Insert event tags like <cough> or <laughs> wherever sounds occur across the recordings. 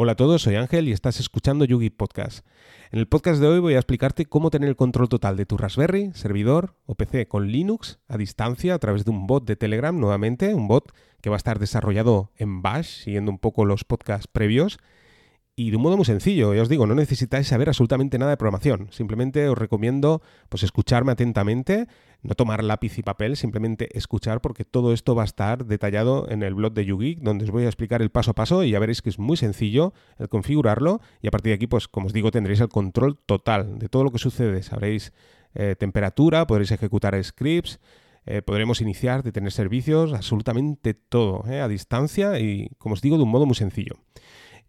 Hola a todos, soy Ángel y estás escuchando Yugi Podcast. En el podcast de hoy voy a explicarte cómo tener el control total de tu Raspberry, servidor o PC con Linux a distancia a través de un bot de Telegram, nuevamente, un bot que va a estar desarrollado en Bash, siguiendo un poco los podcasts previos y de un modo muy sencillo, ya os digo, no necesitáis saber absolutamente nada de programación. Simplemente os recomiendo pues escucharme atentamente, no tomar lápiz y papel, simplemente escuchar porque todo esto va a estar detallado en el blog de YouGeek, donde os voy a explicar el paso a paso y ya veréis que es muy sencillo el configurarlo y a partir de aquí, pues como os digo, tendréis el control total de todo lo que sucede. Sabréis eh, temperatura, podréis ejecutar scripts, eh, podremos iniciar, detener servicios, absolutamente todo, eh, a distancia y, como os digo, de un modo muy sencillo.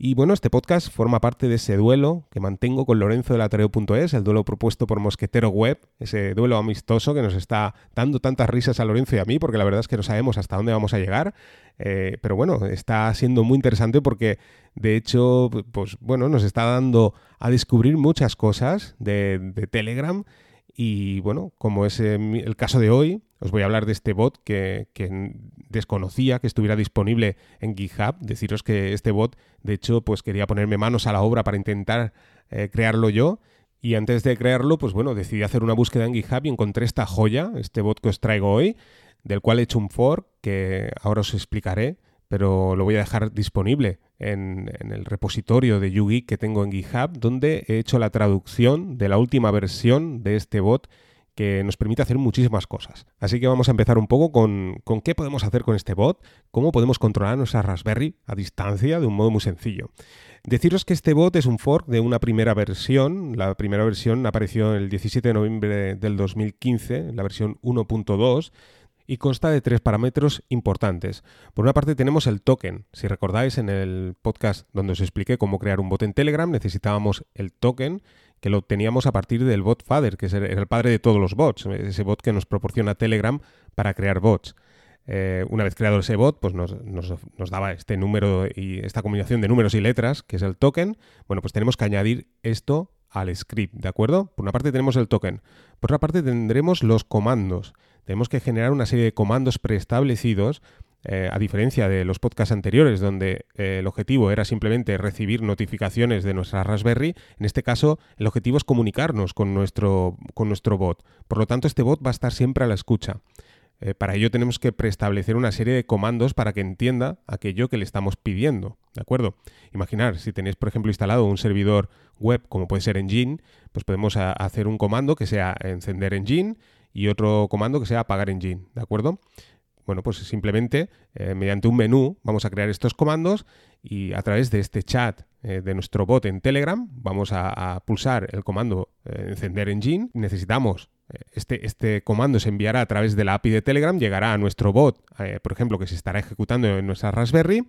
Y bueno, este podcast forma parte de ese duelo que mantengo con Lorenzo de la Tareo.es, el duelo propuesto por Mosquetero Web, ese duelo amistoso que nos está dando tantas risas a Lorenzo y a mí, porque la verdad es que no sabemos hasta dónde vamos a llegar. Eh, pero bueno, está siendo muy interesante porque de hecho, pues bueno, nos está dando a descubrir muchas cosas de, de Telegram y bueno, como es el caso de hoy, os voy a hablar de este bot que, desconocía que estuviera disponible en GitHub. Deciros que este bot, de hecho, pues quería ponerme manos a la obra para intentar eh, crearlo yo. Y antes de crearlo, pues bueno, decidí hacer una búsqueda en GitHub y encontré esta joya, este bot que os traigo hoy, del cual he hecho un fork que ahora os explicaré pero lo voy a dejar disponible en, el repositorio de YouGeek que tengo en GitHub, donde he hecho la traducción de la última versión de este bot que nos permite hacer muchísimas cosas. Así que vamos a empezar un poco con, con qué podemos hacer con este bot, cómo podemos controlar nuestra Raspberry a distancia de un modo muy sencillo. Deciros que este bot es un fork de una primera versión. La primera versión apareció el 17 de noviembre del 2015, la versión 1.2 y consta de tres parámetros importantes. Por una parte tenemos el token. Si recordáis en el podcast donde os expliqué cómo crear un bot en Telegram, necesitábamos el token que lo obteníamos a partir del bot Father, que es el padre de todos los bots, ese bot que nos proporciona Telegram para crear bots. Eh, una vez creado ese bot, pues nos, nos, daba este número y esta combinación de números y letras, que es el token. Bueno, pues tenemos que añadir esto al script, ¿de acuerdo? Por una parte tenemos el token, por otra parte tendremos los comandos. Tenemos que generar una serie de comandos preestablecidos, eh, a diferencia de los podcasts anteriores, donde eh, el objetivo era simplemente recibir notificaciones de nuestra Raspberry, en este caso el objetivo es comunicarnos con nuestro, con nuestro bot. Por lo tanto, este bot va a estar siempre a la escucha. Eh, para ello tenemos que preestablecer una serie de comandos para que entienda aquello que le estamos pidiendo, ¿de acuerdo? Imaginar, si tenéis, por ejemplo, instalado un servidor web como puede ser Engine, pues podemos hacer un comando que sea encender Engine y otro comando que sea apagar Engine, ¿de acuerdo? Bueno, pues simplemente eh, mediante un menú vamos a crear estos comandos y a través de este chat eh, de nuestro bot en Telegram vamos a, pulsar el comando encender Engine. Necesitamos este, este, comando se enviará a través de la API de Telegram, llegará a nuestro bot, eh, por ejemplo, que se estará ejecutando en nuestra Raspberry,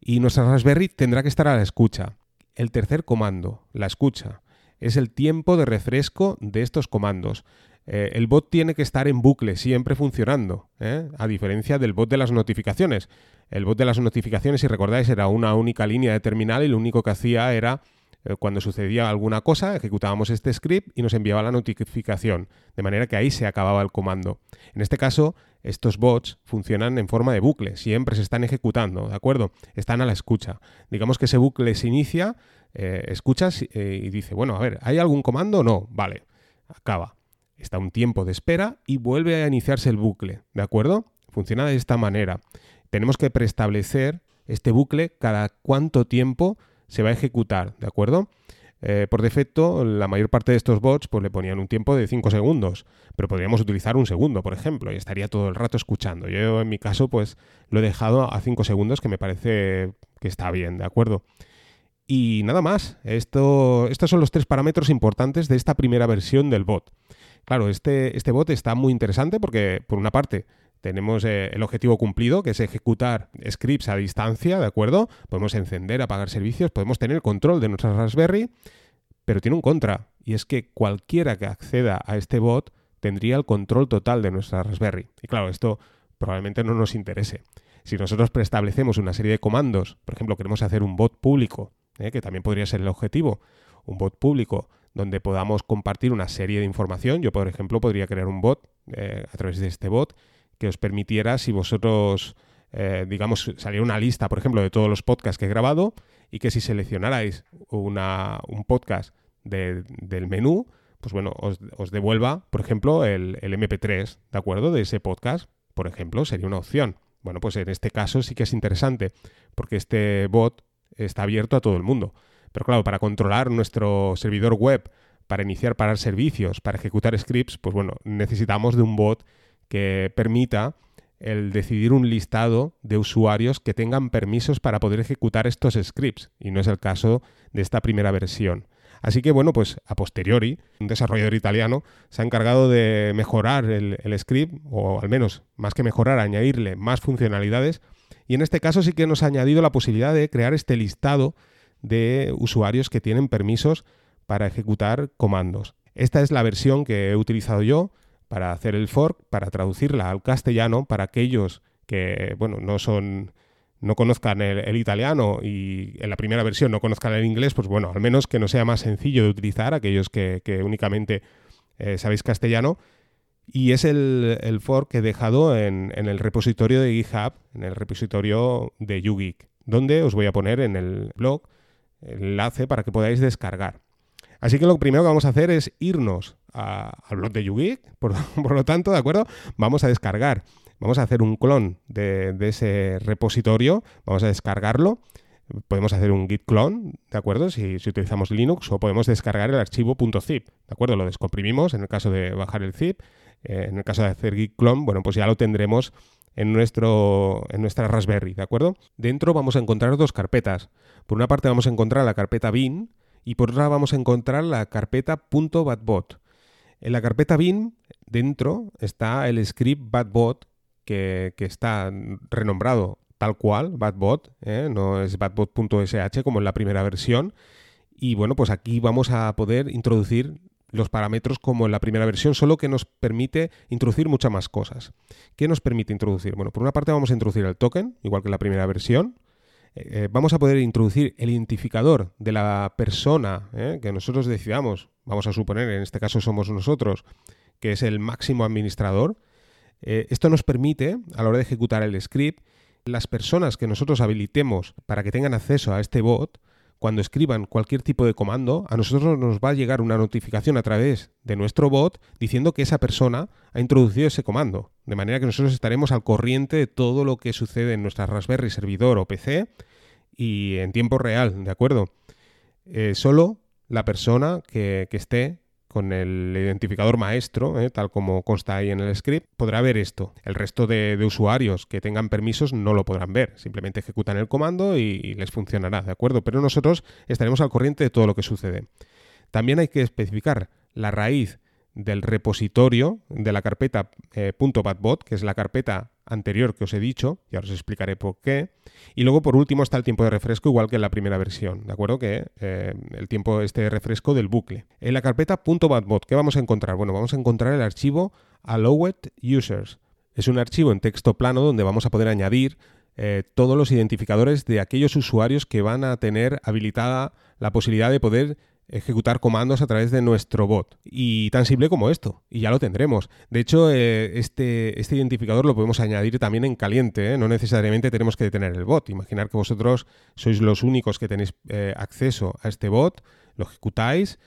y nuestra Raspberry tendrá que estar a la escucha. El tercer comando, la escucha, es el tiempo de refresco de estos comandos. Eh, el bot tiene que estar en bucle, siempre funcionando, ¿eh? a diferencia del bot de las notificaciones. El bot de las notificaciones, si recordáis, era una única línea de terminal y lo único que hacía era eh, cuando sucedía alguna cosa, ejecutábamos este script y nos enviaba la notificación, de manera que ahí se acababa el comando. En este caso, estos bots funcionan en forma de bucle, siempre se están ejecutando, ¿de acuerdo? Están a la escucha. Digamos que ese bucle se inicia, escuchas y dice, bueno, a ver, ¿hay algún comando? No, vale, acaba. Está un tiempo de espera y vuelve a iniciarse el bucle, ¿de acuerdo? Funciona de esta manera. Tenemos que preestablecer este bucle cada cuánto tiempo se va a ejecutar, ¿de acuerdo? Eh, por defecto, la mayor parte de estos bots pues, le ponían un tiempo de 5 segundos, pero podríamos utilizar un segundo, por ejemplo, y estaría todo el rato escuchando. Yo, en mi caso, pues lo he dejado a 5 segundos, que me parece que está bien, ¿de acuerdo? Y nada más, Esto, estos son los tres parámetros importantes de esta primera versión del bot. Claro, este, este bot está muy interesante porque, por una parte, tenemos eh, el objetivo cumplido, que es ejecutar scripts a distancia, ¿de acuerdo? Podemos encender, apagar servicios, podemos tener control de nuestra Raspberry, pero tiene un contra, y es que cualquiera que acceda a este bot tendría el control total de nuestra Raspberry. Y claro, esto probablemente no nos interese. Si nosotros preestablecemos una serie de comandos, por ejemplo, queremos hacer un bot público, ¿eh? que también podría ser el objetivo, un bot público donde podamos compartir una serie de información. Yo, por ejemplo, podría crear un bot eh, a través de este bot que os permitiera, si vosotros, eh, digamos, saliera una lista, por ejemplo, de todos los podcasts que he grabado y que si seleccionarais una, un podcast del menú, pues bueno, os, devuelva, por ejemplo, el, el, MP3, ¿de acuerdo? De ese podcast, por ejemplo, sería una opción. Bueno, pues en este caso sí que es interesante, porque este bot está abierto a todo el mundo. Pero claro, para controlar nuestro servidor web, para iniciar, parar servicios, para ejecutar scripts, pues bueno, necesitamos de un bot que permita el decidir un listado de usuarios que tengan permisos para poder ejecutar estos scripts, y no es el caso de esta primera versión. Así que bueno, pues a posteriori, un desarrollador italiano se ha encargado de mejorar el, script, o al menos más que mejorar, añadirle más funcionalidades, y en este caso sí que nos ha añadido la posibilidad de crear este listado de usuarios que tienen permisos para ejecutar comandos. Esta es la versión que he utilizado yo para hacer el fork, para traducirla al castellano, para aquellos que, bueno, no son no conozcan el, italiano y en la primera versión no conozcan el inglés, pues bueno, al menos que no sea más sencillo de utilizar aquellos que, únicamente eh, sabéis castellano. Y es el, fork que he dejado en, en, el repositorio de GitHub, en el repositorio de YouGeek, donde os voy a poner en el blog enlace para que podáis descargar. Así que lo primero que vamos a hacer es irnos al blog de YouGeek, <laughs> por, lo tanto, ¿de acuerdo? Vamos a descargar, vamos a hacer un clon de, ese repositorio, vamos a descargarlo, podemos hacer un git clone, ¿de acuerdo? Si, utilizamos Linux o podemos descargar el archivo .zip, ¿de acuerdo? Lo descomprimimos en el caso de bajar el zip, eh, en el caso de hacer git clone, bueno, pues ya lo tendremos en, nuestro, en nuestra Raspberry, ¿de acuerdo? Dentro vamos a encontrar dos carpetas. Por una parte vamos a encontrar la carpeta bin y por otra vamos a encontrar la carpeta .batbot. En la carpeta bin, dentro, está el script batbot que, está renombrado tal cual, batbot, ¿eh? no es batbot.sh como en la primera versión. Y bueno, pues aquí vamos a poder introducir los parámetros como en la primera versión, solo que nos permite introducir muchas más cosas. ¿Qué nos permite introducir? Bueno, por una parte vamos a introducir el token, igual que en la primera versión. Eh, vamos a poder introducir el identificador de la persona ¿eh? que nosotros decidamos, vamos a suponer, en este caso somos nosotros, que es el máximo administrador. Eh, esto nos permite, a la hora de ejecutar el script, las personas que nosotros habilitemos para que tengan acceso a este bot, cuando escriban cualquier tipo de comando, a nosotros nos va a llegar una notificación a través de nuestro bot diciendo que esa persona ha introducido ese comando. De manera que nosotros estaremos al corriente de todo lo que sucede en nuestra Raspberry servidor o PC y en tiempo real, ¿de acuerdo? Eh, solo la persona que, que esté con el identificador maestro, ¿eh? tal como consta ahí en el script, podrá ver esto. El resto de, usuarios que tengan permisos no lo podrán ver. Simplemente ejecutan el comando y, les funcionará, ¿de acuerdo? Pero nosotros estaremos al corriente de todo lo que sucede. También hay que especificar la raíz del repositorio de la carpeta eh, .batbot, que es la carpeta anterior que os he dicho, y ahora os explicaré por qué. Y luego, por último, está el tiempo de refresco, igual que en la primera versión, ¿de acuerdo? Que eh, el tiempo este de refresco del bucle. En la carpeta .batbot, ¿qué vamos a encontrar? Bueno, vamos a encontrar el archivo allowed users. Es un archivo en texto plano donde vamos a poder añadir eh, todos los identificadores de aquellos usuarios que van a tener habilitada la posibilidad de poder ejecutar comandos a través de nuestro bot. Y tan simple como esto, y ya lo tendremos. De hecho, eh, este, este, identificador lo podemos añadir también en caliente, ¿eh? no necesariamente tenemos que detener el bot. Imaginar que vosotros sois los únicos que tenéis eh, acceso a este bot, lo ejecutáis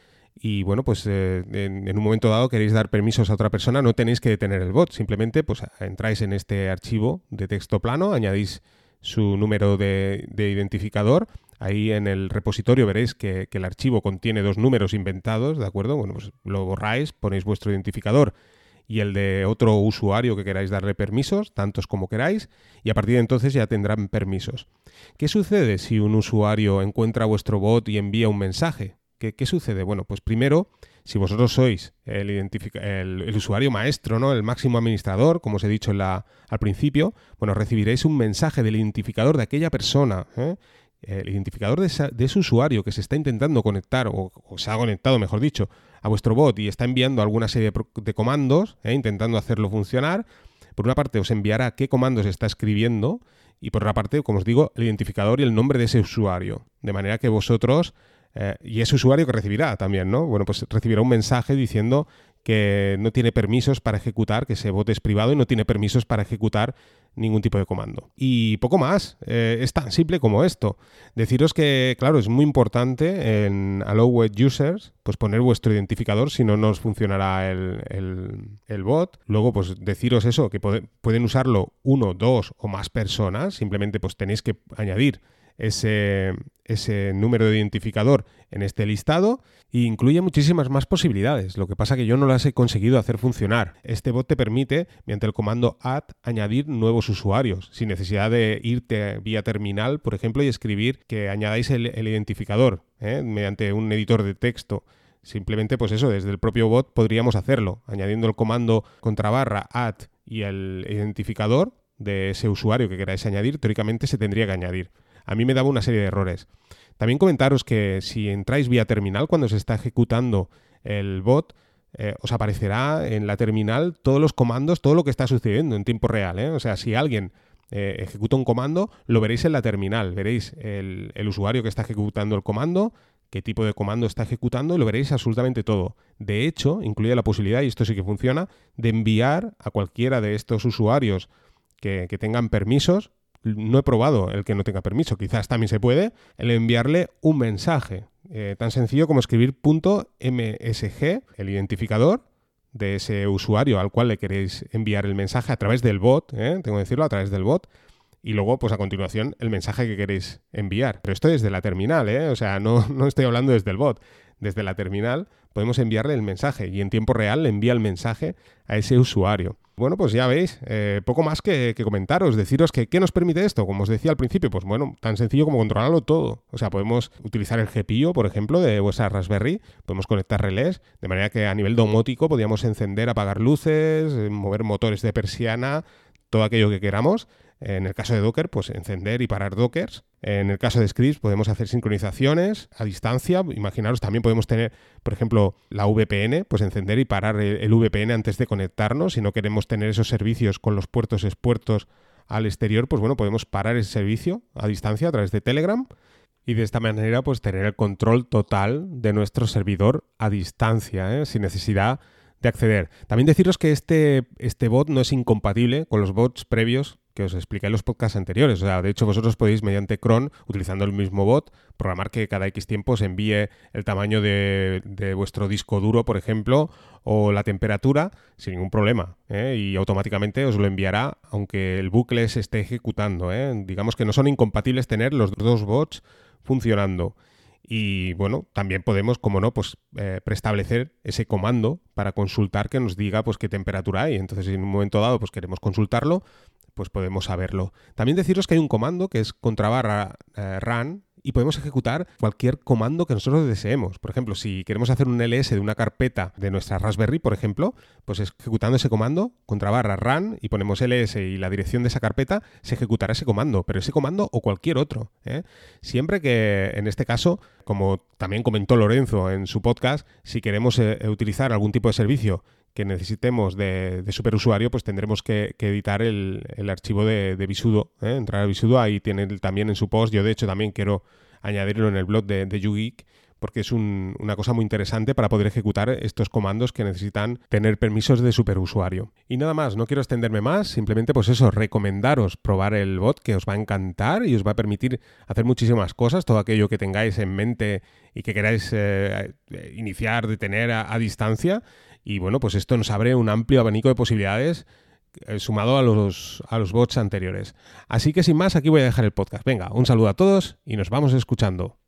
y bueno, pues en, un momento dado queréis dar permisos a otra persona, no tenéis que detener el bot, simplemente pues entráis en este archivo de texto plano, añadís su número de, de identificador Ahí en el repositorio veréis que, el archivo contiene dos números inventados, ¿de acuerdo? Bueno, pues lo borráis, ponéis vuestro identificador y el de otro usuario que queráis darle permisos, tantos como queráis, y a partir de entonces ya tendrán permisos. ¿Qué sucede si un usuario encuentra vuestro bot y envía un mensaje? ¿Qué, sucede? Bueno, pues primero, si vosotros sois el, usuario maestro, ¿no? el máximo administrador, como os he dicho al principio, bueno, recibiréis un mensaje del identificador de aquella persona ¿eh? El identificador de, ese usuario que se está intentando conectar, o, se ha conectado, mejor dicho, a vuestro bot y está enviando alguna serie de, comandos, eh, intentando hacerlo funcionar, por una parte os enviará qué comandos está escribiendo y por otra parte, como os digo, el identificador y el nombre de ese usuario. De manera que vosotros, eh, y ese usuario que recibirá también, ¿no? Bueno, pues recibirá un mensaje diciendo que no tiene permisos para ejecutar, que ese bot es privado y no tiene permisos para ejecutar ningún tipo de comando. Y poco más, eh, es tan simple como esto. Deciros que, claro, es muy importante en Allow Web Users, pues poner vuestro identificador, si no, no os funcionará el, el, bot. Luego, pues deciros eso, que pueden usarlo uno, dos o más personas, simplemente pues tenéis que añadir ese, ese número de identificador en este listado e incluye muchísimas más posibilidades. Lo que pasa que yo no las he conseguido hacer funcionar. Este bot te permite, mediante el comando add, añadir nuevos usuarios, sin necesidad de irte vía terminal, por ejemplo, y escribir que añadáis el, identificador ¿eh? mediante un editor de texto. Simplemente, pues eso, desde el propio bot podríamos hacerlo, añadiendo el comando contra barra add y el identificador de ese usuario que queráis añadir, teóricamente se tendría que añadir a mí me daba una serie de errores. También comentaros que si entráis vía terminal cuando se está ejecutando el bot, eh, os aparecerá en la terminal todos los comandos, todo lo que está sucediendo en tiempo real. ¿eh? O sea, si alguien eh, ejecuta un comando, lo veréis en la terminal. Veréis el, el, usuario que está ejecutando el comando, qué tipo de comando está ejecutando, lo veréis absolutamente todo. De hecho, incluye la posibilidad, y esto sí que funciona, de enviar a cualquiera de estos usuarios que, que tengan permisos no he probado el que no tenga permiso, quizás también se puede, el enviarle un mensaje, eh, tan sencillo como escribir .msg, el identificador de ese usuario al cual le queréis enviar el mensaje a través del bot, ¿eh? tengo que decirlo, a través del bot, y luego, pues a continuación, el mensaje que queréis enviar. Pero esto desde la terminal, ¿eh? o sea, no, <laughs> no estoy hablando desde el bot. Desde la terminal podemos enviarle el mensaje y en tiempo real le envía el mensaje a ese usuario. Bueno, pues ya veis, eh, poco más que, comentaros, deciros que ¿qué nos permite esto? Como os decía al principio, pues bueno, tan sencillo como controlarlo todo. O sea, podemos utilizar el GPIO, por ejemplo, de vuestra Raspberry, podemos conectar relés, de manera que a nivel domótico podríamos encender, apagar luces, eh, mover motores de persiana, todo aquello que queramos. En el caso de Docker, pues encender y parar Dockers. En el caso de scripts podemos hacer sincronizaciones a distancia. Imaginaros, también podemos tener, por ejemplo, la VPN, pues encender y parar el, VPN antes de conectarnos. Si no queremos tener esos servicios con los puertos expuestos al exterior, pues bueno, podemos parar ese servicio a distancia a través de Telegram y de esta manera pues tener el control total de nuestro servidor a distancia, ¿eh? sin necesidad de acceder. También deciros que este, este bot no es incompatible con los bots previos que os expliqué en los podcasts anteriores. O sea, de hecho, vosotros podéis, mediante cron, utilizando el mismo bot, programar que cada X tiempo se envíe el tamaño de, vuestro disco duro, por ejemplo, o la temperatura, sin ningún problema. ¿eh? Y automáticamente os lo enviará, aunque el bucle se esté ejecutando. ¿eh? Digamos que no son incompatibles tener los dos bots funcionando. Y bueno, también podemos, como no, pues eh, preestablecer ese comando para consultar que nos diga pues qué temperatura hay. Entonces, en un momento dado pues queremos consultarlo, pues podemos saberlo. También deciros que hay un comando que es contra barra eh, run y podemos ejecutar cualquier comando que nosotros deseemos. Por ejemplo, si queremos hacer un ls de una carpeta de nuestra Raspberry, por ejemplo, pues ejecutando ese comando, contra barra run, y ponemos ls y la dirección de esa carpeta, se ejecutará ese comando, pero ese comando o cualquier otro. ¿eh? Siempre que, en este caso, como también comentó Lorenzo en su podcast, si queremos eh, utilizar algún tipo de servicio que necesitemos de, superusuario, pues tendremos que, editar el, archivo de, de Visudo. ¿eh? Entrar a Visudo, ahí tiene también en su post. Yo, de hecho, también quiero añadirlo en el blog de, de YouGeek porque es una cosa muy interesante para poder ejecutar estos comandos que necesitan tener permisos de superusuario. Y nada más, no quiero extenderme más, simplemente pues eso, recomendaros probar el bot que os va a encantar y os va a permitir hacer muchísimas cosas, todo aquello que tengáis en mente y que queráis eh, iniciar, de tener a distancia. Y bueno, pues esto nos abre un amplio abanico de posibilidades eh, sumado a los, a los bots anteriores. Así que sin más, aquí voy a dejar el podcast. Venga, un saludo a todos y nos vamos escuchando.